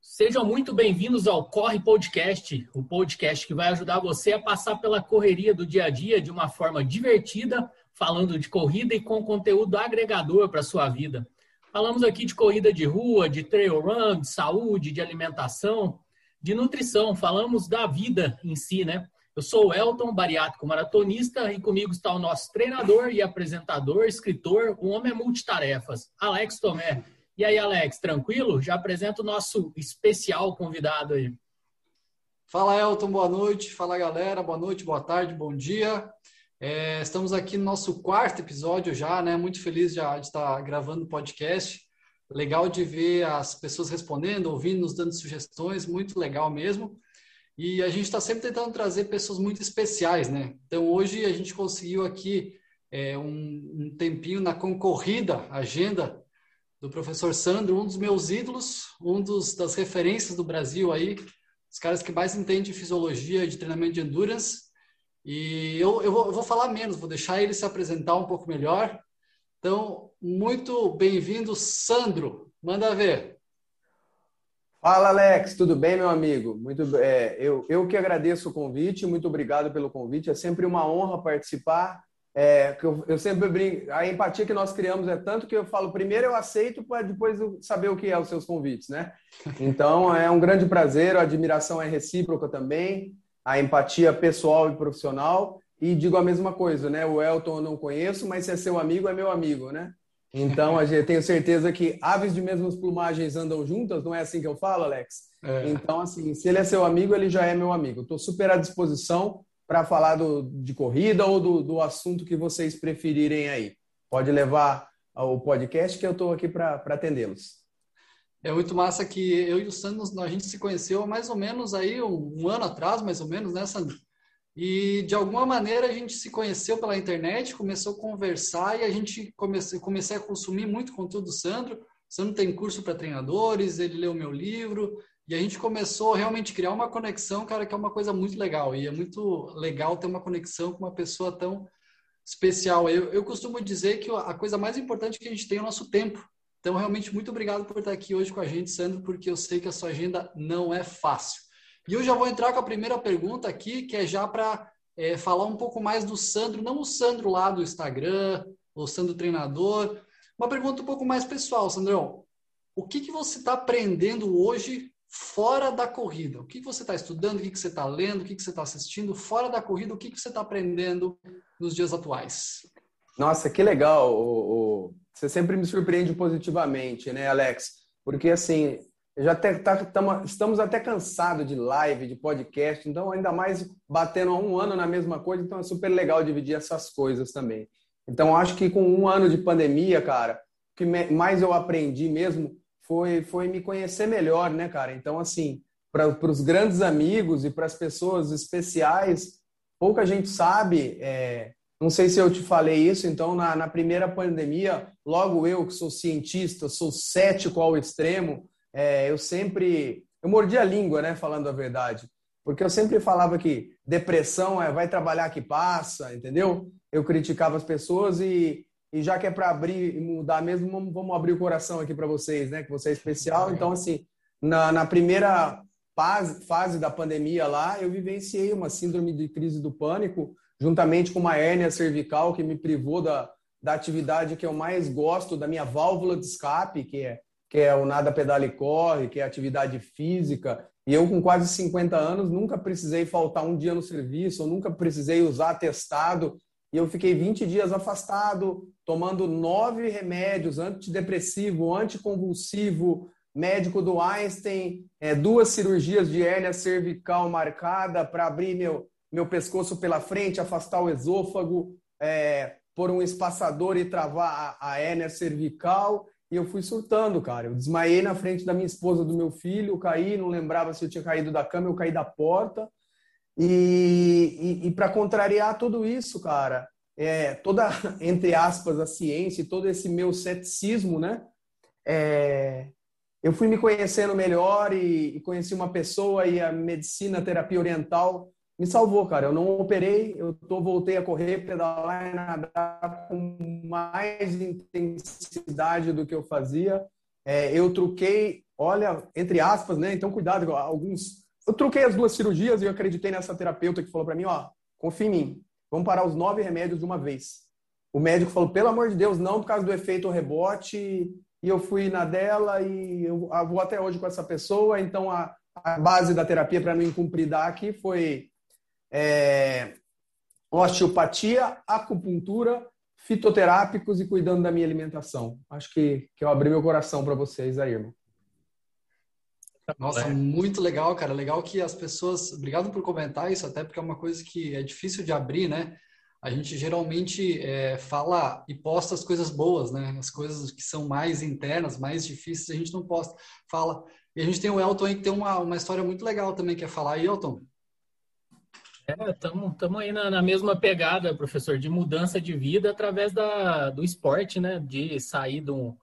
Sejam muito bem-vindos ao Corre Podcast, o podcast que vai ajudar você a passar pela correria do dia a dia de uma forma divertida, falando de corrida e com conteúdo agregador para sua vida. Falamos aqui de corrida de rua, de trail run, de saúde, de alimentação, de nutrição, falamos da vida em si, né? Eu sou o Elton, bariátrico maratonista, e comigo está o nosso treinador e apresentador, escritor, o homem é multitarefas, Alex Tomé. E aí, Alex, tranquilo? Já apresento o nosso especial convidado aí. Fala, Elton, boa noite. Fala, galera, boa noite, boa tarde, bom dia. É, estamos aqui no nosso quarto episódio já, né? Muito feliz já de estar gravando o podcast. Legal de ver as pessoas respondendo, ouvindo, nos dando sugestões, muito legal mesmo. E a gente está sempre tentando trazer pessoas muito especiais, né? Então, hoje a gente conseguiu aqui é, um, um tempinho na concorrida agenda do professor Sandro, um dos meus ídolos, um dos, das referências do Brasil aí, os caras que mais entendem de fisiologia de treinamento de endurance. E eu, eu, vou, eu vou falar menos, vou deixar ele se apresentar um pouco melhor. Então, muito bem-vindo, Sandro. Manda ver. Fala, Alex. Tudo bem, meu amigo? Muito, é, eu, eu que agradeço o convite. Muito obrigado pelo convite. É sempre uma honra participar é, eu, eu, sempre brinco, a empatia que nós criamos é tanto que eu falo, primeiro eu aceito para depois eu saber o que é os seus convites, né? Então é um grande prazer, a admiração é recíproca também, a empatia pessoal e profissional. E digo a mesma coisa, né? O Elton eu não conheço, mas se é seu amigo, é meu amigo, né? Então, gente, tenho certeza que aves de mesmas plumagens andam juntas, não é assim que eu falo, Alex? É. Então, assim, se ele é seu amigo, ele já é meu amigo. Estou super à disposição para falar do, de corrida ou do, do assunto que vocês preferirem aí. Pode levar o podcast que eu estou aqui para atendê-los. É muito massa que eu e o Sandro, a gente se conheceu mais ou menos aí um, um, ano atrás, mais ou menos, né, Sandro? E de alguma maneira a gente se conheceu pela internet, começou a conversar e a gente comecei, comecei a consumir muito conteúdo do Sandro. O Sandro tem curso para treinadores, ele leu meu livro, e a gente começou a realmente criar uma conexão, cara, que é uma coisa muito legal. E é muito legal ter uma conexão com uma pessoa tão especial. Eu, eu costumo dizer que a coisa mais importante que a gente tem é o nosso tempo. Então, realmente, muito obrigado por estar aqui hoje com a gente, Sandro, porque eu sei que a sua agenda não é fácil. E eu já vou entrar com a primeira pergunta aqui, que é já para é, falar um pouco mais do Sandro, não o Sandro lá do Instagram, o Sandro treinador. Uma pergunta um pouco mais pessoal, Sandrão. O que, que você está aprendendo hoje fora da corrida. O que você está estudando, o que você está lendo, o que você está assistindo, fora da corrida, o que você está aprendendo nos dias atuais? Nossa, que legal. Você sempre me surpreende positivamente, né, Alex? Porque, assim, já até, tá, tamo, estamos até cansados de live, de podcast, então, ainda mais batendo um ano na mesma coisa, então é super legal dividir essas coisas também. Então, acho que com um ano de pandemia, cara, o que mais eu aprendi mesmo foi, foi me conhecer melhor, né, cara? Então, assim, para os grandes amigos e para as pessoas especiais, pouca gente sabe. É, não sei se eu te falei isso, então, na, na primeira pandemia, logo eu, que sou cientista, sou cético ao extremo, é, eu sempre. Eu mordi a língua, né, falando a verdade. Porque eu sempre falava que depressão é vai trabalhar que passa, entendeu? Eu criticava as pessoas e, e já que é para abrir e mudar mesmo, vamos, vamos abrir o coração aqui para vocês, né? Que você é especial. Então, assim, na, na primeira fase, fase da pandemia lá, eu vivenciei uma síndrome de crise do pânico, juntamente com uma hérnia cervical que me privou da, da atividade que eu mais gosto, da minha válvula de escape, que é, que é o nada pedala e corre, que é atividade física. E eu, com quase 50 anos, nunca precisei faltar um dia no serviço, eu nunca precisei usar atestado e eu fiquei 20 dias afastado, tomando nove remédios, antidepressivo, anticonvulsivo, médico do Einstein, é, duas cirurgias de hérnia cervical marcada para abrir meu, meu pescoço pela frente, afastar o esôfago, é, por um espaçador e travar a, a hérnia cervical. E eu fui surtando, cara. Eu desmaiei na frente da minha esposa, do meu filho, caí, não lembrava se eu tinha caído da cama, eu caí da porta. E, e, e para contrariar tudo isso, cara, é, toda, entre aspas, a ciência e todo esse meu ceticismo, né? É, eu fui me conhecendo melhor e, e, conheci uma pessoa e a medicina, a terapia oriental me salvou, cara. Eu não operei, eu tô, voltei a correr, pedalar e nadar com mais intensidade do que eu fazia. É, eu truquei, olha, entre aspas, né? Então, cuidado, alguns. Eu truquei as duas cirurgias e eu acreditei nessa terapeuta que falou para mim: ó, confia em mim, vamos parar os nove remédios de uma vez. O médico falou: pelo amor de Deus, não, por causa do efeito rebote. E eu fui na dela e eu vou até hoje com essa pessoa. Então, a, a base da terapia para não incumprir aqui foi é, osteopatia, acupuntura, fitoterápicos e cuidando da minha alimentação. Acho que, que eu abri meu coração para vocês aí, irmão. Nossa, muito legal, cara. Legal que as pessoas. Obrigado por comentar isso, até porque é uma coisa que é difícil de abrir, né? A gente geralmente é, fala e posta as coisas boas, né? As coisas que são mais internas, mais difíceis, a gente não posta. Fala. E a gente tem o Elton aí que tem uma, uma história muito legal também, quer falar aí, Elton? Estamos é, aí na, na, mesma pegada, professor, de mudança de vida através da, do esporte, né? De sair de, um,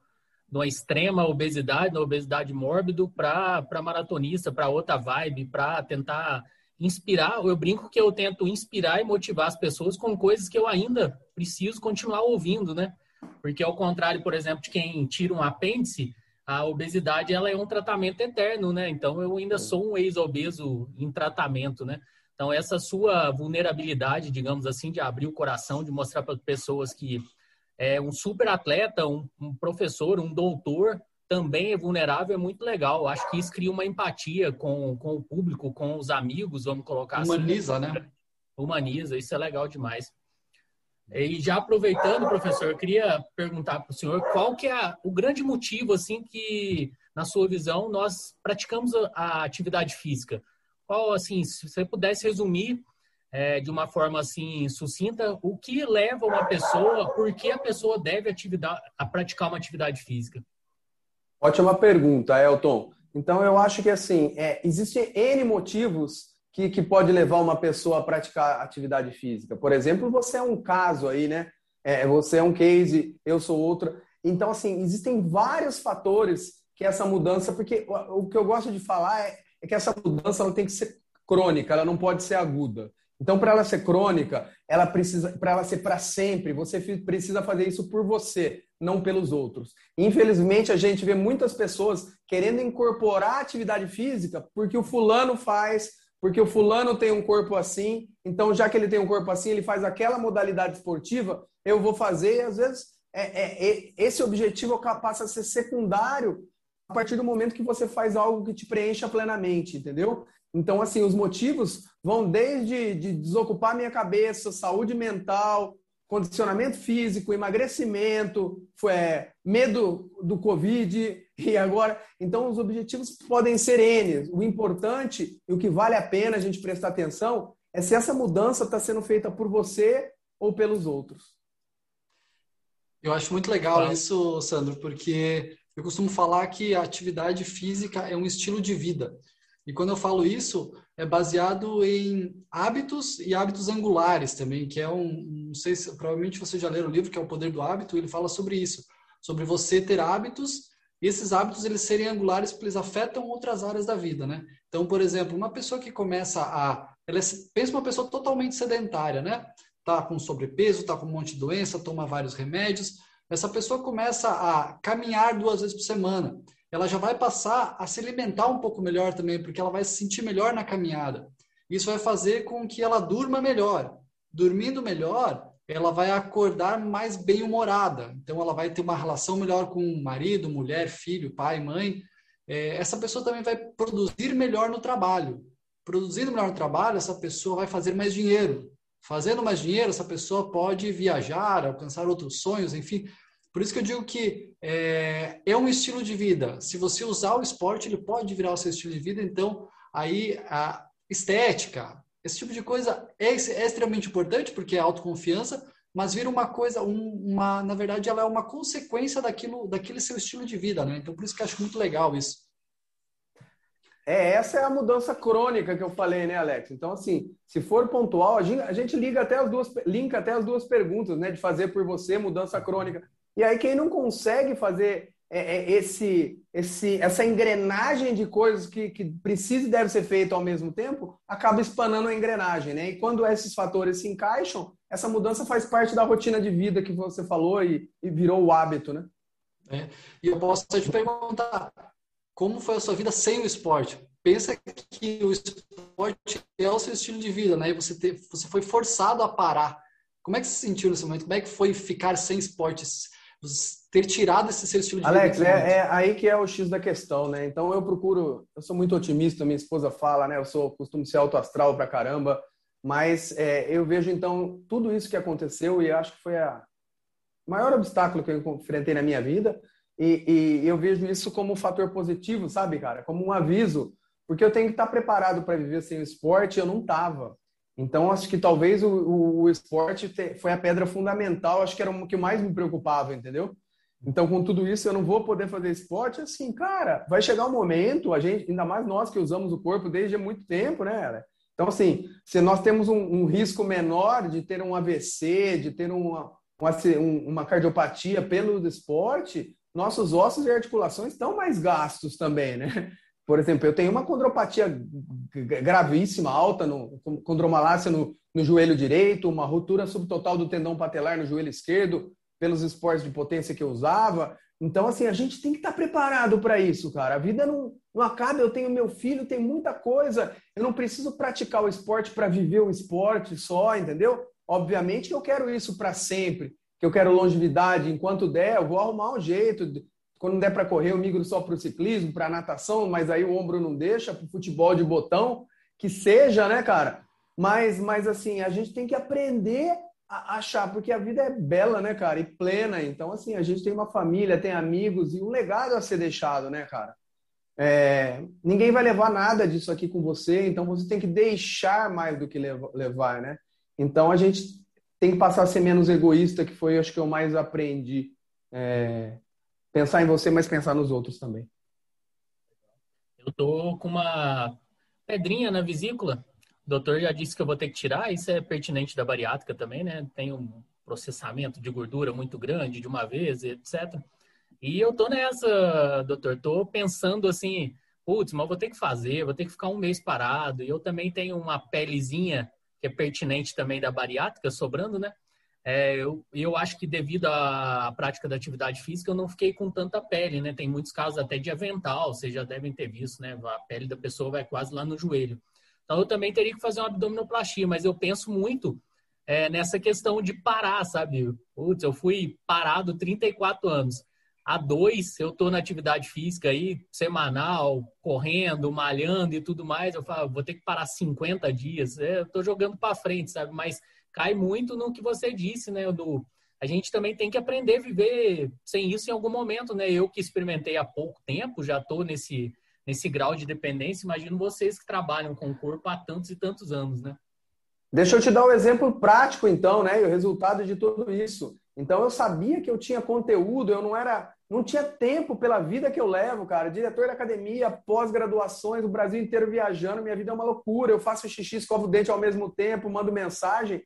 de uma extrema obesidade, da obesidade mórbido, para maratonista, para outra vibe, para tentar inspirar. Eu brinco que eu tento inspirar e motivar as pessoas com coisas que eu ainda preciso continuar ouvindo, né? Porque ao contrário, por exemplo, de quem tira um apêndice, a obesidade ela é um tratamento eterno, né? Então eu ainda sou um ex-obeso em tratamento, né? Então, essa sua vulnerabilidade, digamos assim, de abrir o coração, de mostrar para pessoas que é um super atleta, um, um, professor, um doutor também é vulnerável, é muito legal. Acho que isso cria uma empatia com, com o público, com os amigos, vamos colocar Humaniza, assim. Humaniza, né? Humaniza, isso é legal demais. E já aproveitando, professor, eu queria perguntar para o senhor qual que é o grande motivo, assim, que, na sua visão, nós praticamos a, a atividade física qual, assim, se você pudesse resumir é, de uma forma assim sucinta, o que leva uma pessoa, por que a pessoa deve atividade, a praticar uma atividade física? Ótima pergunta, Elton. Então eu acho que assim, é, existem N motivos que, que pode levar uma pessoa a praticar atividade física. Por exemplo, você é um caso aí, né? É, você é um case, eu sou outra. Então, assim, existem vários fatores que essa mudança, porque o, o que eu gosto de falar é, é que essa mudança ela tem que ser crônica, ela não pode ser aguda. Então, para ela ser crônica, ela precisa, para ela ser para sempre, você precisa fazer isso por você, não pelos outros. Infelizmente, a gente vê muitas pessoas querendo incorporar atividade física porque o fulano faz, porque o fulano tem um corpo assim, então já que ele tem um corpo assim, ele faz aquela modalidade esportiva, eu vou fazer, e às vezes é, é, é, esse objetivo passa a ser secundário a partir do momento que você faz algo que te preencha plenamente, entendeu? Então, assim, os motivos vão desde de desocupar minha cabeça, saúde mental, condicionamento físico, emagrecimento, é, medo do Covid e agora. Então, os objetivos podem ser N. O importante e o que vale a pena a gente prestar atenção é se essa mudança está sendo feita por você ou pelos outros. Eu acho muito legal isso, Sandro, porque eu costumo falar que a atividade física é um estilo de vida. E quando eu falo isso, é baseado em hábitos e hábitos angulares também, que é um, não sei se provavelmente você já leu o livro que é o Poder do Hábito, ele fala sobre isso, sobre você ter hábitos e esses hábitos eles serem angulares porque eles afetam outras áreas da vida, né? Então, por exemplo, uma pessoa que começa a, ela é, pensa uma pessoa totalmente sedentária, né? Tá com sobrepeso, tá com um monte de doença, toma vários remédios, essa pessoa começa a caminhar duas vezes por semana. Ela já vai passar a se alimentar um pouco melhor também, porque ela vai se sentir melhor na caminhada. Isso vai fazer com que ela durma melhor. Dormindo melhor, ela vai acordar mais bem-humorada. Então, ela vai ter uma relação melhor com marido, mulher, filho, pai, mãe. É, essa pessoa também vai produzir melhor no trabalho. Produzindo melhor no trabalho, essa pessoa vai fazer mais dinheiro. Fazendo mais dinheiro, essa pessoa pode viajar, alcançar outros sonhos, enfim. Por isso que eu digo que é, é um estilo de vida. Se você usar o esporte, ele pode virar o seu estilo de vida. Então, aí a estética, esse tipo de coisa é, é extremamente importante porque é autoconfiança, mas vira uma coisa, um, uma, na verdade, ela é uma consequência daquilo, daquele seu estilo de vida, né? Então, por isso que eu acho muito legal isso. É, essa é a mudança crônica que eu falei, né, Alex? Então, assim, se for pontual, a gente, a gente liga até as duas, linka até as duas perguntas, né? De fazer por você, mudança crônica. E aí, quem não consegue fazer é, é esse, esse, essa engrenagem de coisas que, que precisa e deve ser feito ao mesmo tempo, acaba espanando a engrenagem, né? E quando esses fatores se encaixam, essa mudança faz parte da rotina de vida que você falou e, e virou o hábito, né? É. E eu posso te perguntar, como foi a sua vida sem o esporte? Pensa que o esporte é o seu estilo de vida, né? E você, te, você foi forçado a parar. Como é que se sentiu nesse momento? Como é que foi ficar sem esportes? ter tirado esse seu estilo de Alex, vida. Alex, é, é, aí que é o X da questão, né? Então eu procuro, eu sou muito otimista, minha esposa fala, né? Eu sou costumo ser autoastral pra caramba, mas é, eu vejo então tudo isso que aconteceu e acho que foi a maior obstáculo que eu enfrentei na minha vida e, e eu vejo isso como um fator positivo, sabe, cara? Como um aviso, porque eu tenho que estar preparado para viver sem o esporte, eu não tava. Então, acho que talvez o, o, o esporte te, foi a pedra fundamental, acho que era o que mais me preocupava, entendeu? Então, com tudo isso, eu não vou poder fazer esporte. Assim, cara, vai chegar um momento, a gente, ainda mais nós que usamos o corpo desde muito tempo, né? Então, assim, se nós temos um, um risco menor de ter um AVC, de ter uma, uma, uma cardiopatia pelo esporte, nossos ossos e articulações estão mais gastos também, né? Por exemplo, eu tenho uma condropatia gravíssima, alta, no, condromalácia no, no joelho direito, uma ruptura subtotal do tendão patelar no joelho esquerdo, pelos esportes de potência que eu usava. Então, assim, a gente tem que estar preparado para isso, cara. A vida não, não acaba. Eu tenho meu filho, tem muita coisa. Eu não preciso praticar o esporte para viver o esporte só, entendeu? Obviamente que eu quero isso para sempre, que eu quero longevidade. Enquanto der, eu vou arrumar um jeito quando der para correr, eu migro só para o ciclismo, para a natação, mas aí o ombro não deixa, para o futebol de botão, que seja, né, cara? Mas, mas assim, a gente tem que aprender a achar, porque a vida é bela, né, cara, e plena. Então, assim, a gente tem uma família, tem amigos e um legado a ser deixado, né, cara? É, ninguém vai levar nada disso aqui com você, então você tem que deixar mais do que levar, né? Então a gente tem que passar a ser menos egoísta, que foi, acho que eu mais aprendi. É, pensar em você, mas pensar nos outros também. Eu tô com uma pedrinha na vesícula. O doutor já disse que eu vou ter que tirar. Isso é pertinente da bariátrica também, né? Tem um processamento de gordura muito grande de uma vez, etc. E eu tô nessa, doutor. Tô pensando assim, putz, mas vou ter que fazer, vou ter que ficar um mês parado. E eu também tenho uma pelezinha que é pertinente também da bariátrica sobrando, né? É, eu, eu acho que devido à prática da atividade física, eu não fiquei com tanta pele, né? Tem muitos casos até de avental, vocês já devem ter visto, né? A pele da pessoa vai quase lá no joelho. Então, eu também teria que fazer uma abdominoplastia, mas eu penso muito é, nessa questão de parar, sabe? Putz, eu fui parado 34 anos. Há dois, eu estou na atividade física aí, semanal, correndo, malhando e tudo mais. Eu falo, vou ter que parar 50 dias. É, eu estou jogando para frente, sabe? Mas cai muito no que você disse, né, do a gente também tem que aprender a viver sem isso em algum momento, né? Eu que experimentei há pouco tempo, já estou nesse nesse grau de dependência, imagino vocês que trabalham com o corpo há tantos e tantos anos, né? Deixa eu te dar um exemplo prático, então, né? E o resultado de tudo isso. Então, eu sabia que eu tinha conteúdo, eu não era, não tinha tempo pela vida que eu levo, cara. Diretor da academia, pós-graduações, o Brasil inteiro viajando, minha vida é uma loucura. Eu faço xixi, escovo o dente ao mesmo tempo, mando mensagem.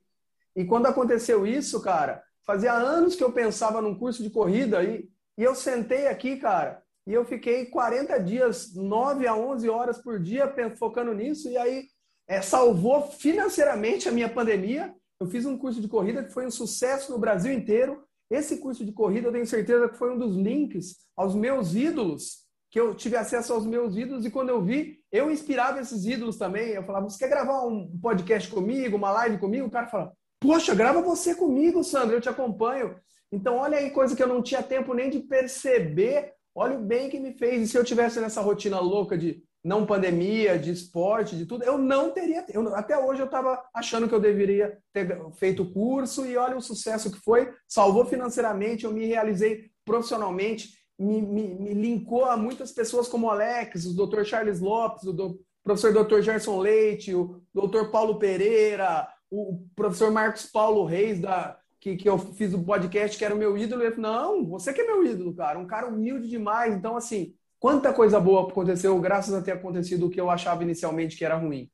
E quando aconteceu isso, cara, fazia anos que eu pensava num curso de corrida e, e eu sentei aqui, cara, e eu fiquei 40 dias, 9 a 11 horas por dia focando nisso e aí é, salvou financeiramente a minha pandemia. Eu fiz um curso de corrida que foi um sucesso no Brasil inteiro. Esse curso de corrida eu tenho certeza que foi um dos links aos meus ídolos, que eu tive acesso aos meus ídolos e quando eu vi, eu inspirava esses ídolos também. Eu falava, você quer gravar um podcast comigo, uma live comigo? O cara fala, Poxa, grava você comigo, Sandro, eu te acompanho. Então, olha aí, coisa que eu não tinha tempo nem de perceber. Olha o bem que me fez. E se eu tivesse nessa rotina louca de não pandemia, de esporte, de tudo, eu não teria. Eu, até hoje eu estava achando que eu deveria ter feito o curso e olha o sucesso que foi. Salvou financeiramente, eu me realizei profissionalmente, me, me, me linkou a muitas pessoas como o Alex, o Dr. Charles Lopes, o do, professor Dr. Gerson Leite, o Dr. Paulo Pereira, o professor Marcos Paulo Reis, da, que, que eu fiz o podcast, que era o meu ídolo, ele falou, não, você que é meu ídolo, cara, um cara humilde demais. Então, assim, quanta coisa boa aconteceu graças a ter acontecido o que eu achava inicialmente que era ruim.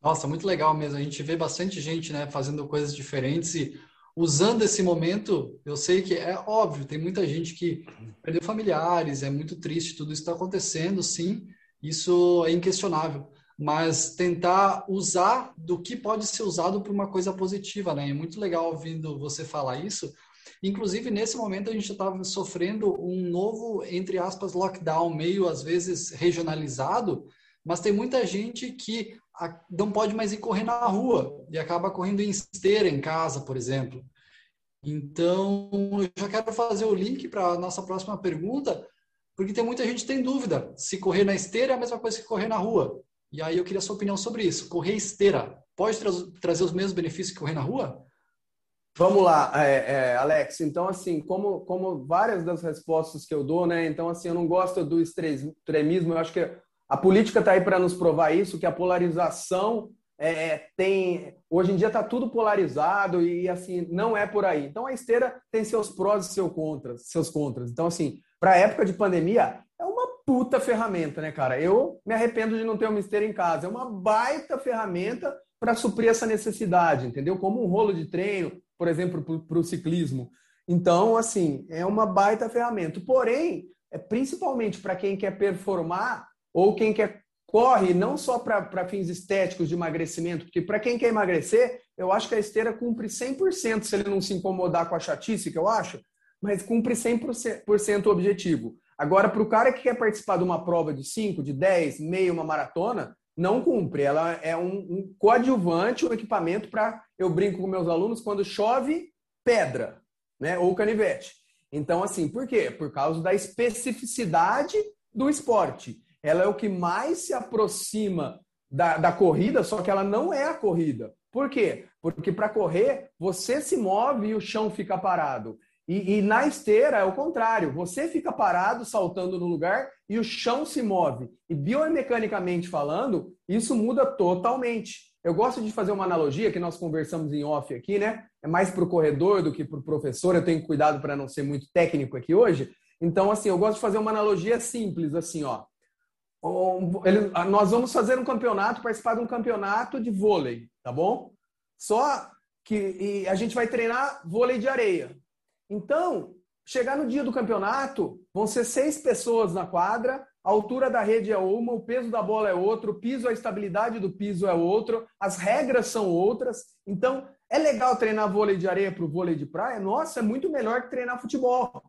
Nossa, muito legal mesmo. A gente vê bastante gente, né, fazendo coisas diferentes e usando esse momento, eu sei que é óbvio, tem muita gente que perdeu familiares, é muito triste, tudo isso está acontecendo, sim, isso é inquestionável. Mas tentar usar do que pode ser usado para uma coisa positiva, né? É muito legal ouvindo você falar isso. Inclusive, nesse momento, a gente estava sofrendo um novo, entre aspas, lockdown, meio às vezes regionalizado, mas tem muita gente que não pode mais ir correr na rua e acaba correndo em esteira em casa, por exemplo. Então, eu já quero fazer o link para a nossa próxima pergunta, porque tem muita gente que tem dúvida se correr na esteira é a mesma coisa que correr na rua. E aí eu queria a sua opinião sobre isso. Correr esteira pode tra trazer os mesmos benefícios que correr na rua? Vamos lá, é, é, Alex. Então, assim, como, como várias das respostas que eu dou, né? Então, assim, eu não gosto do extremismo. Eu acho que a política está aí para nos provar isso, que a polarização é, tem. Hoje em dia está tudo polarizado e assim não é por aí. Então a esteira tem seus prós e seus contras, seus contras. Então assim, para a época de pandemia é uma puta ferramenta, né, cara? Eu me arrependo de não ter uma esteira em casa. É uma baita ferramenta para suprir essa necessidade, entendeu? Como um rolo de treino, por exemplo, para o ciclismo. Então, assim, é uma baita ferramenta. Porém, é principalmente para quem quer performar ou quem quer corre não só para fins estéticos de emagrecimento, porque para quem quer emagrecer, eu acho que a esteira cumpre 100% se ele não se incomodar com a chatice, que eu acho, mas cumpre 100% o objetivo. Agora, para o cara que quer participar de uma prova de 5, de 10, meio, uma maratona, não cumpre. Ela é um, um coadjuvante, um equipamento para, eu brinco com meus alunos, quando chove, pedra, né? ou canivete. Então, assim, por quê? Por causa da especificidade do esporte ela é o que mais se aproxima da, da corrida, só que ela não é a corrida. Por quê? Porque para correr, você se move e o chão fica parado. E, e, na esteira é o contrário, você fica parado, saltando no lugar e o chão se move. E biomecanicamente falando, isso muda totalmente. Eu gosto de fazer uma analogia que nós conversamos em off aqui, né? É mais para o corredor do que para o professor. Eu tenho cuidado para não ser muito técnico aqui hoje. Então, assim, eu gosto de fazer uma analogia simples, assim, ó ele, nós vamos fazer um campeonato, participar de um campeonato de vôlei, tá bom? Só que a gente vai treinar vôlei de areia. Então, chegar no dia do campeonato, vão ser seis pessoas na quadra, a altura da rede é uma, o peso da bola é outro, o piso, a estabilidade do piso é outro, as regras são outras. Então, é legal treinar vôlei de areia para o vôlei de praia? Nossa, é muito melhor que treinar futebol,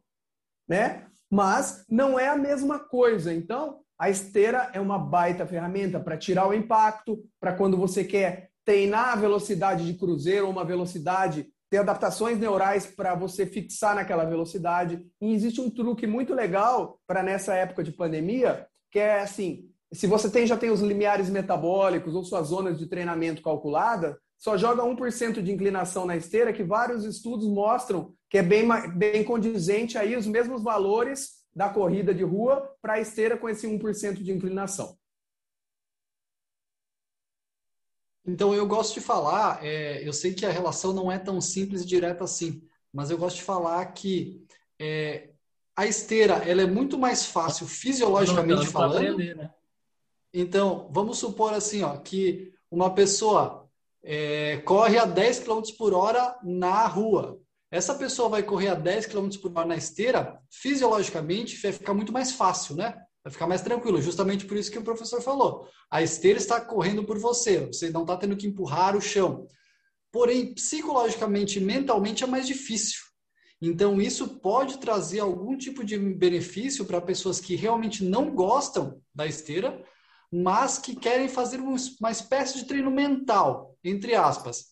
né? Mas não é a mesma coisa. Então, a esteira é uma baita ferramenta para tirar o impacto, para quando você quer treinar a velocidade de cruzeiro uma velocidade, ter adaptações neurais para você fixar naquela velocidade. E existe um truque muito legal para nessa época de pandemia, que é assim, se você tem, já tem os limiares metabólicos ou suas zonas de treinamento calculadas, só joga 1% de inclinação na esteira, que vários estudos mostram que é bem, bem condizente aí os mesmos valores da corrida de rua para a esteira com esse 1% de inclinação. Então, eu gosto de falar, é, eu sei que a relação não é tão simples e direta assim, mas eu gosto de falar que é, a esteira ela é muito mais fácil fisiologicamente falando. Aprender, né? Então, vamos supor assim, ó, que uma pessoa é, corre a 10 km por hora na rua essa pessoa vai correr a 10 km por hora na esteira, fisiologicamente vai ficar muito mais fácil, né? Vai ficar mais tranquilo, justamente por isso que o professor falou. A esteira está correndo por você, você não está tendo que empurrar o chão. Porém, psicologicamente e mentalmente é mais difícil. Então, isso pode trazer algum tipo de benefício para pessoas que realmente não gostam da esteira, mas que querem fazer uma espécie de treino mental, entre aspas.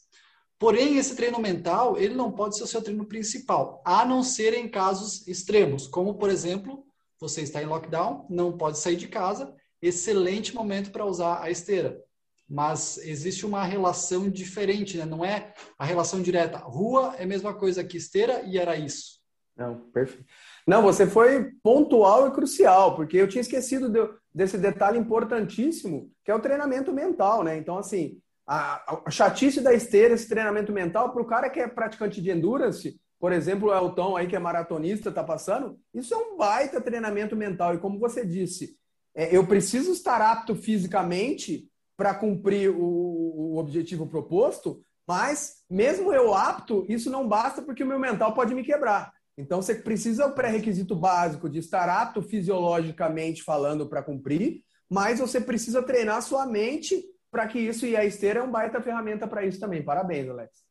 Porém, esse treino mental, ele não pode ser o seu treino principal, a não ser em casos extremos, como, por exemplo, você está em lockdown, não pode sair de casa, excelente momento para usar a esteira. Mas existe uma relação diferente, né? não é a relação direta. Rua é a mesma coisa que esteira e era isso. Não, perfeito. Não, você foi pontual e crucial, porque eu tinha esquecido de, desse detalhe importantíssimo, que é o treinamento mental, né? Então, assim, a, a chatice da esteira, esse treinamento mental, para o cara que é praticante de endurance, por exemplo, o Elton aí que é maratonista, está passando, isso é um baita treinamento mental. E como você disse, é, eu preciso estar apto fisicamente para cumprir o, o, objetivo proposto, Mas, mesmo eu apto, isso não basta porque o meu mental pode me quebrar. Então, você precisa o pré-requisito básico de estar apto fisiologicamente falando para cumprir, mas você precisa treinar sua mente para que isso, e a esteira é um baita ferramenta para isso também. Parabéns, Alex.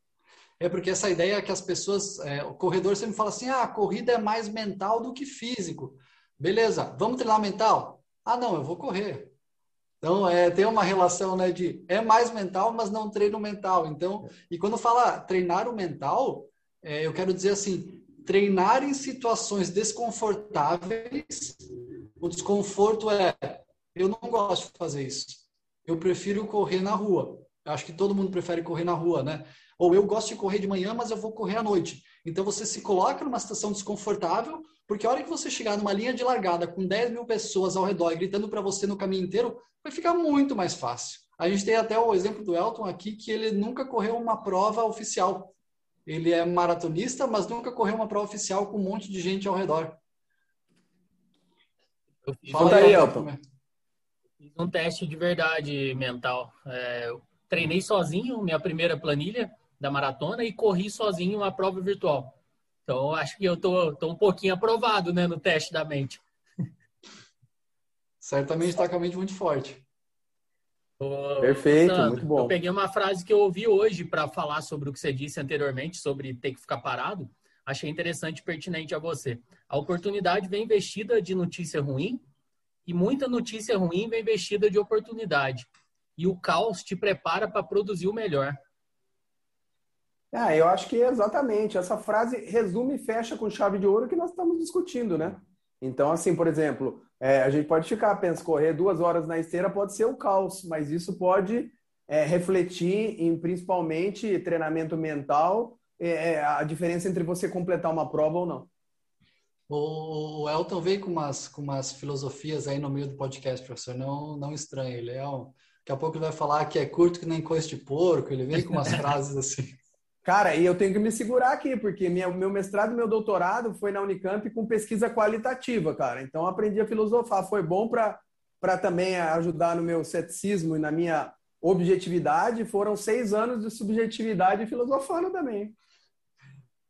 É porque essa ideia que as pessoas, é, o corredor sempre fala assim, ah, a corrida é mais mental do que físico. Beleza, vamos treinar mental? Ah, não, eu vou correr. Então, é, tem uma relação né, de é mais mental, mas não treino mental. Então, e quando fala treinar o mental, é, eu quero dizer assim, treinar em situações desconfortáveis. O desconforto é, eu não gosto de fazer isso. Eu prefiro correr na rua. Acho que todo mundo prefere correr na rua, né? Ou eu gosto de correr de manhã, mas eu vou correr à noite. Então você se coloca numa situação desconfortável, porque a hora que você chegar numa linha de largada com 10 mil pessoas ao redor gritando para você no caminho inteiro, vai ficar muito mais fácil. A gente tem até o exemplo do Elton aqui, que ele nunca correu uma prova oficial. Ele é maratonista, mas nunca correu uma prova oficial com um monte de gente ao redor. Eu fiz, Fala aí, Elton. Fiz um teste de verdade mental. É, eu treinei sozinho minha primeira planilha da maratona e corri sozinho uma prova virtual. Então, acho que eu tô, tô um pouquinho aprovado né, no teste da mente. Certamente está com a mente muito forte. Perfeito, Sandro, muito bom. Eu peguei uma frase que eu ouvi hoje para falar sobre o que você disse anteriormente, sobre ter que ficar parado. Achei interessante e pertinente a você. A oportunidade vem vestida de notícia ruim e muita notícia ruim vem vestida de oportunidade. E o caos te prepara para produzir o melhor. Ah, eu acho que exatamente. Essa frase resume e fecha com chave de ouro que nós estamos discutindo, né? Então, assim, por exemplo, é, a gente pode ficar, pensa, correr duas horas na esteira pode ser o caos, mas isso pode é, refletir em principalmente treinamento mental, é, é a diferença entre você completar uma prova ou não. O Elton veio com umas, com umas filosofias aí no meio do podcast, professor. Não, não estranhe. Ele é um, daqui a pouco ele vai falar que é curto que nem coisa de porco. Ele veio com umas frases assim. Cara, e eu tenho que me segurar aqui, porque minha, meu mestrado e meu doutorado foi na Unicamp com pesquisa qualitativa, cara. Então, aprendi a filosofar. Foi bom para também ajudar no meu ceticismo e na minha objetividade. Foram seis anos de subjetividade filosofando também.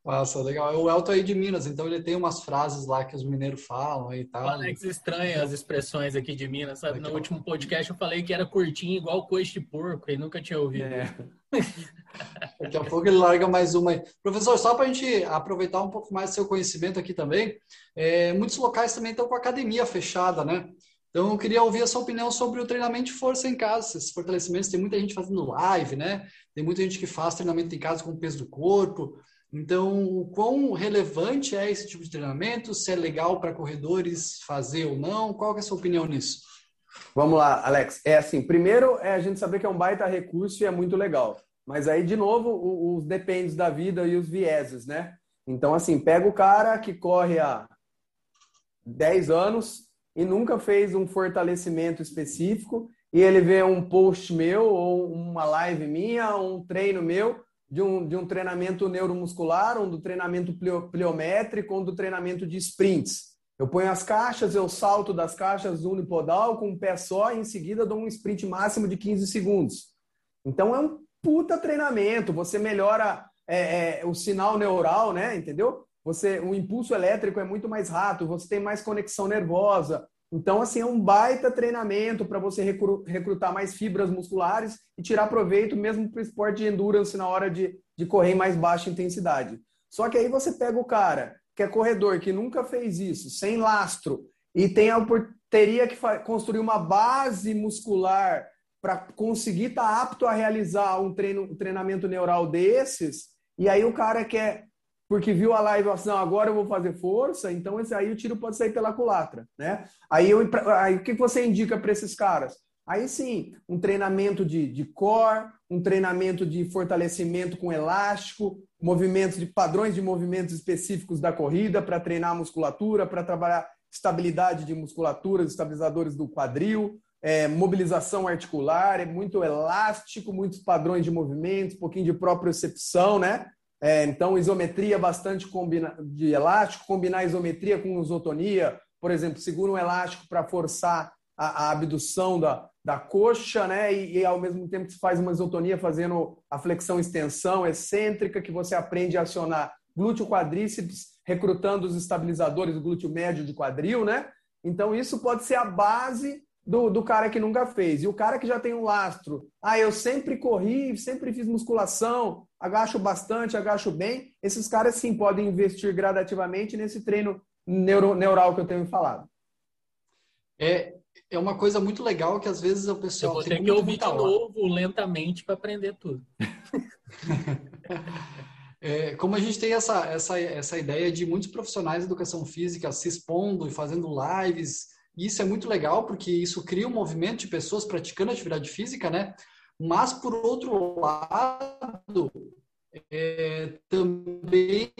Nossa, legal. O Elton aí de Minas, então ele tem umas frases lá que os mineiros falam e tal. O Alex estranha as expressões aqui de Minas, sabe? No último podcast eu falei que era curtinho, igual coice de porco, e nunca tinha ouvido. É. Daqui a pouco ele larga mais uma aí. Professor, só para a gente aproveitar um pouco mais seu conhecimento aqui também, é, muitos locais também estão com a academia fechada, né? Então, eu queria ouvir a sua opinião sobre o treinamento de força em casa, esses fortalecimentos. Tem muita gente fazendo live, né? Tem muita gente que faz treinamento em casa com o peso do corpo. Então, o quão relevante é esse tipo de treinamento? Se é legal para corredores fazer ou não? Qual é a sua opinião nisso? Vamos lá, Alex. É assim, primeiro é a gente saber que é um baita recurso e é muito legal. Mas aí, de novo, os dependes da vida e os vieses, né? Então, assim, pega o cara que corre há 10 anos e nunca fez um fortalecimento específico e ele vê um post meu ou uma live minha, um treino meu de um, de um treinamento neuromuscular, um do treinamento pliométrico, um do treinamento de sprints. Eu ponho as caixas, eu salto das caixas unipodal com um pé só e em seguida dou um sprint máximo de 15 segundos. Então é um puta treinamento. Você melhora é, é, o sinal neural, né? Entendeu? Você, o impulso elétrico é muito mais rápido, você tem mais conexão nervosa. Então, assim, é um baita treinamento para você recrutar mais fibras musculares e tirar proveito mesmo para o esporte de endurance na hora de, de correr em mais baixa intensidade. Só que aí você pega o cara que é corredor, que nunca fez isso, sem lastro, e tem a, teria que construir uma base muscular para conseguir estar tá apto a realizar um, treino, um treinamento neural desses, e aí o cara quer, porque viu a live assim, agora eu vou fazer força, então esse aí o tiro pode sair pela culatra, né? Aí, eu, aí o que você indica para esses caras? Aí sim, um treinamento de, de core, um treinamento de fortalecimento com elástico, movimentos de padrões de movimentos específicos da corrida para treinar a musculatura, para trabalhar estabilidade de musculatura, estabilizadores do quadril, é, mobilização articular, é muito elástico, muitos padrões de movimentos, um pouquinho de propriocepção, né? É, então, isometria bastante combina de elástico, combinar isometria com isotonia, por exemplo, segura um elástico para forçar a, a abdução da, da coxa, né? E, e, ao mesmo tempo que você faz uma isotonia fazendo a flexão extensão excêntrica, que você aprende a acionar glúteo quadríceps, recrutando os estabilizadores do glúteo médio de quadril, né? Então isso pode ser a base do, do cara que nunca fez. E o cara que já tem um lastro, ah, eu sempre corri, sempre fiz musculação, agacho bastante, agacho bem, esses caras sim podem investir gradativamente nesse treino neuro, neural que eu tenho falado. É, é uma coisa muito legal que às vezes o pessoal. Eu vou ter que ouvir de novo, lentamente, para aprender tudo. é, como a gente tem essa, essa, essa ideia de muitos profissionais de educação física se expondo e fazendo lives, isso é muito legal porque isso cria um movimento de pessoas praticando atividade física, né? Mas, por outro lado, é, também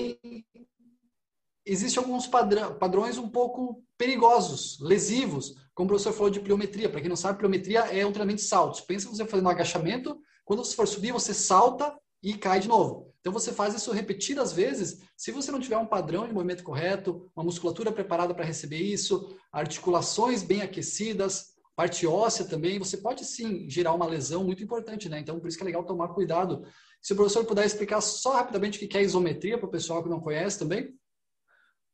existem alguns padrões um pouco perigosos, lesivos, como o professor falou de pliometria. Para quem não sabe, pliometria é um treinamento de saltos. Pensa você fazendo um agachamento, quando você for subir, você salta e cai de novo. Então você faz isso repetidas vezes. Se você não tiver um padrão de movimento correto, uma musculatura preparada para receber isso, articulações bem aquecidas, parte óssea também, você pode sim gerar uma lesão muito importante, né? Então por isso que é legal tomar cuidado. Se o professor puder explicar só rapidamente o que é isometria para o pessoal que não conhece também.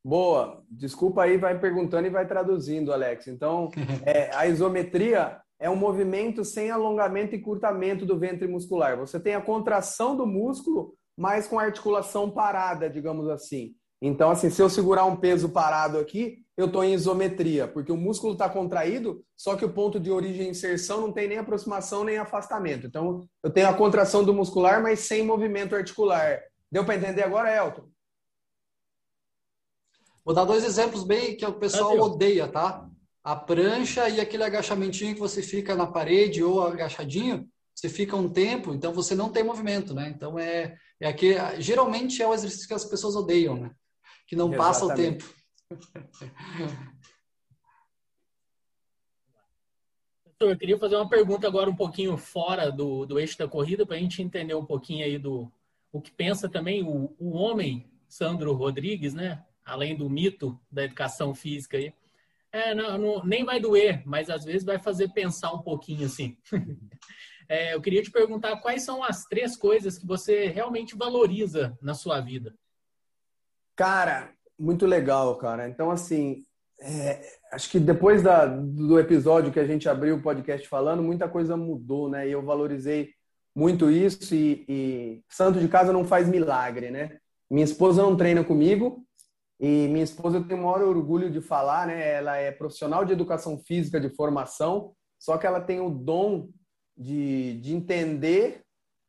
Boa. Desculpa aí, vai perguntando e vai traduzindo, Alex. Então, é, a isometria é um movimento sem alongamento e curtamento do ventre muscular. Você tem a contração do músculo, mas com a articulação parada, digamos assim. Então, assim, se eu segurar um peso parado aqui, eu estou em isometria, porque o músculo está contraído, só que o ponto de origem e inserção não tem nem aproximação nem afastamento. Então, eu tenho a contração do muscular, mas sem movimento articular. Deu para entender agora, Elton? Vou dar dois exemplos bem que o pessoal odeia, tá? A prancha e aquele agachamentinho que você fica na parede ou agachadinho, você fica um tempo, então você não tem movimento, né? Então é, é aqui, geralmente é o exercício que as pessoas odeiam, né? Que não Exatamente. passa o tempo. Eu queria fazer uma pergunta agora um pouquinho fora do, do eixo da corrida, para a gente entender um pouquinho aí do o que pensa também o, o homem, Sandro Rodrigues, né? além do mito da educação física aí, é, não, não, nem vai doer, mas às vezes vai fazer pensar um pouquinho assim. é, eu queria te perguntar quais são as três coisas que você realmente valoriza na sua vida. Cara, muito legal, cara. Então, assim, é, acho que depois da, do episódio que a gente abriu o podcast falando, muita coisa mudou, né? E eu valorizei muito isso e, e santo de casa não faz milagre, né? Minha esposa não treina comigo, e minha esposa tem o maior orgulho de falar, né? Ela é profissional de educação física de formação, só que ela tem o dom de, de entender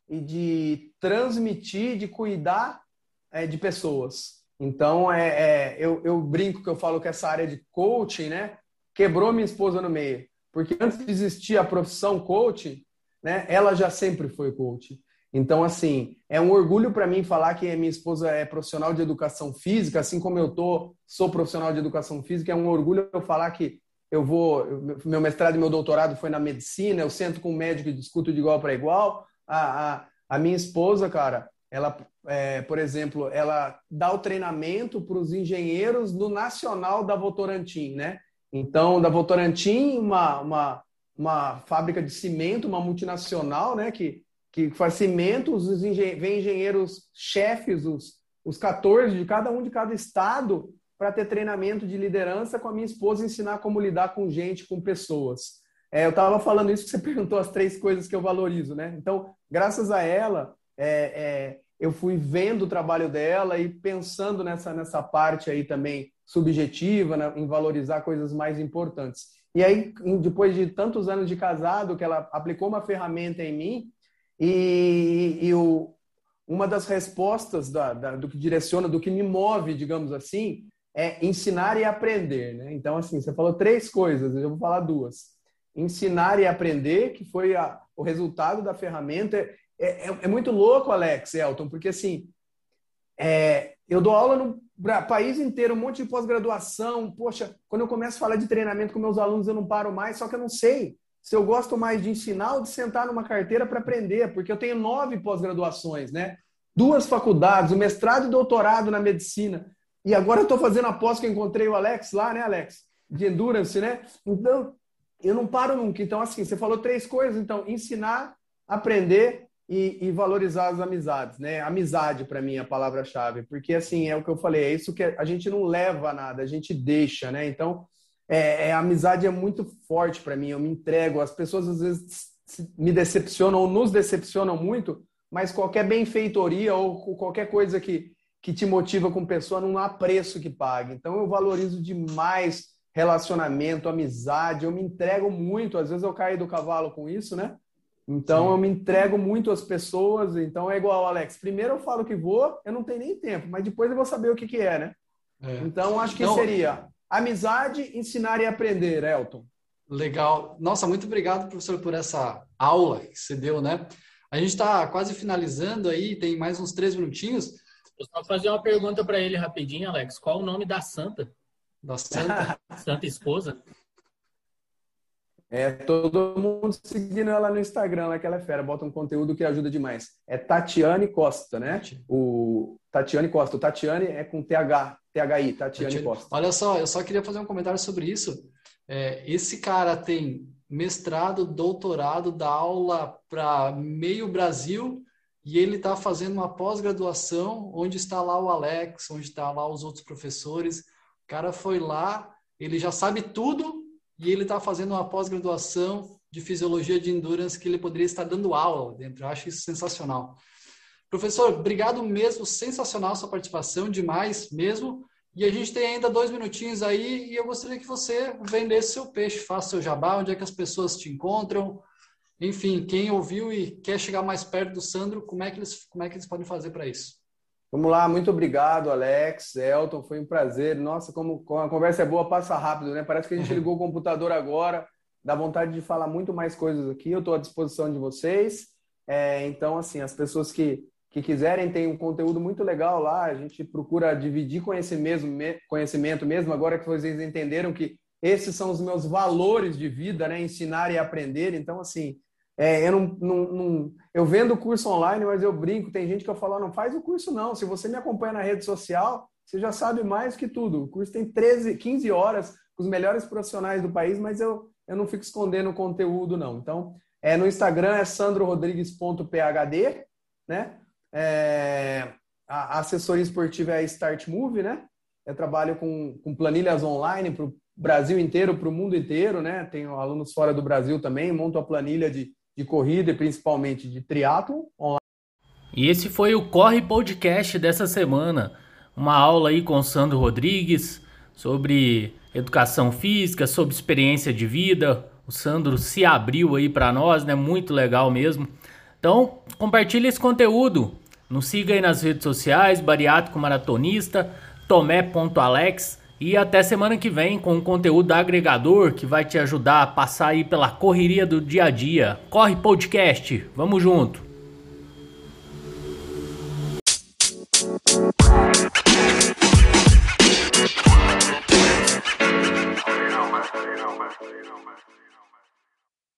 e de transmitir, de cuidar é, de pessoas. Então, é, é, eu, eu brinco que eu falo que essa área de coaching, né? Quebrou minha esposa no meio. Porque antes de existir a profissão coaching, né? Ela já sempre foi coach. Então, assim, é um orgulho para mim falar que minha esposa é profissional de educação física, assim como eu tô, sou profissional de educação física. É um orgulho eu falar que eu vou, meu mestrado e meu doutorado foi na medicina, eu sento com um médico e discuto de igual para igual. A, a, a, minha esposa, cara, ela, é, por exemplo, ela dá o treinamento para os engenheiros do Nacional da Votorantim, né? Então, da Votorantim, uma, uma, uma fábrica de cimento, uma multinacional, né? Que que faz cimentos, os vem engenheiros chefes, os, os 14 de cada um de cada estado, para ter treinamento de liderança com a minha esposa, ensinar como lidar com gente, com pessoas. É, eu estava falando isso que você perguntou as três coisas que eu valorizo, né? Então, graças a ela, é, é, eu fui vendo o trabalho dela e pensando nessa, nessa parte aí também subjetiva, né, em valorizar coisas mais importantes. E aí, depois de tantos anos de casado, que ela aplicou uma ferramenta em mim, e, e o, uma das respostas da, da, do que direciona, do que me move, digamos assim, é ensinar e aprender. Né? Então, assim, você falou três coisas, eu vou falar duas. Ensinar e aprender, que foi a, o resultado da ferramenta. É, é, é, muito louco, Alex, Elton, porque assim, é, eu dou aula no país inteiro, um monte de pós-graduação. Poxa, quando eu começo a falar de treinamento com meus alunos, eu não paro mais, só que eu não sei se eu gosto mais de ensinar ou de sentar numa carteira para aprender, porque eu tenho nove pós-graduações, né? Duas faculdades, o mestrado e doutorado na medicina. E agora eu estou fazendo a pós que eu encontrei o Alex lá, né, Alex? De endurance, né? Então, eu não paro nunca. Então, assim, você falou três coisas. Então, ensinar, aprender e, e valorizar as amizades, né? Amizade, para mim, é a palavra-chave. Porque, assim, é o que eu falei, é isso que a gente não leva nada, a gente deixa, né? Então, é, é a amizade é muito forte para mim. Eu me entrego. As pessoas, às vezes, me decepcionam ou nos decepcionam muito, mas qualquer benfeitoria ou qualquer coisa que, que te motiva com pessoa, não há preço que pague. Então, eu valorizo demais relacionamento, amizade, eu me entrego muito, às vezes eu caio do cavalo com isso, né? Então Sim. eu me entrego muito às pessoas, então é igual, Alex. Primeiro eu falo que vou, eu não tenho nem tempo, mas depois eu vou saber o que, que é, né? É. Então acho que então, seria amizade, ensinar e aprender, Elton. Legal. Nossa, muito obrigado, professor, por essa aula que você deu, né? A gente está quase finalizando aí, tem mais uns três minutinhos. Eu só fazer uma pergunta para ele rapidinho, Alex. Qual o nome da santa? Da santa? santa esposa? É, todo mundo seguindo ela no Instagram, lá que ela é fera, bota um conteúdo que ajuda demais. É Tatiane Costa, né? O Tatiane Costa. O Tatiane é com TH, THI, Tatiane, Tatiane. Costa. Olha só, eu só queria fazer um comentário sobre isso. É, esse cara tem mestrado, doutorado, dá aula para meio Brasil e ele está fazendo uma pós-graduação onde está lá o Alex, onde está lá os outros professores. O cara foi lá, ele já sabe tudo e ele está fazendo uma pós-graduação de fisiologia de endurance que ele poderia estar dando aula dentro. Eu acho isso sensacional. Professor, obrigado mesmo, sensacional sua participação, demais mesmo. E a gente tem ainda dois minutinhos aí e eu gostaria que você vendesse seu peixe, faça seu jabá, onde é que as pessoas te encontram. Enfim, quem ouviu e quer chegar mais perto do Sandro, como é que eles, como é que eles podem fazer para isso? Vamos lá, muito obrigado, Alex, Elton, foi um prazer. Nossa, como, a conversa é boa, passa rápido, né? Parece que a gente ligou o computador agora, dá vontade de falar muito mais coisas aqui. Eu estou à disposição de vocês. É, então, assim, as pessoas que, que quiserem, tem um conteúdo muito legal lá. A gente procura dividir conhecimento, conhecimento mesmo, agora que vocês entenderam que esses são os meus valores de vida, né? Ensinar e aprender. Então, assim, é, eu não, não, não, eu vendo curso online, mas eu brinco. Tem gente que eu falo, não faz o curso não. Se você me acompanha na rede social, você já sabe mais que tudo. O curso tem 13, 15 horas com os melhores profissionais do país, mas eu, eu não fico escondendo o conteúdo não. Então, é no Instagram é sandrorodrigues.phd, né? É, a assessoria esportiva é a Start Move, né? Eu trabalho com, com planilhas online para o Brasil inteiro, para o mundo inteiro, né? Tenho alunos fora do Brasil também, monto a planilha de de corrida e principalmente de triatlo online. E esse foi o Corre Podcast dessa semana. Uma aula aí com Sandro Rodrigues sobre educação física, sobre experiência de vida. O Sandro se abriu aí para nós, né? Muito legal mesmo. Então, compartilhe esse conteúdo. Nos siga aí nas redes sociais, Bariátrico Maratonista, Tomé.alex e até semana que vem com um conteúdo agregador que vai te ajudar a passar aí pela correria do dia a dia. Corre podcast, vamos junto.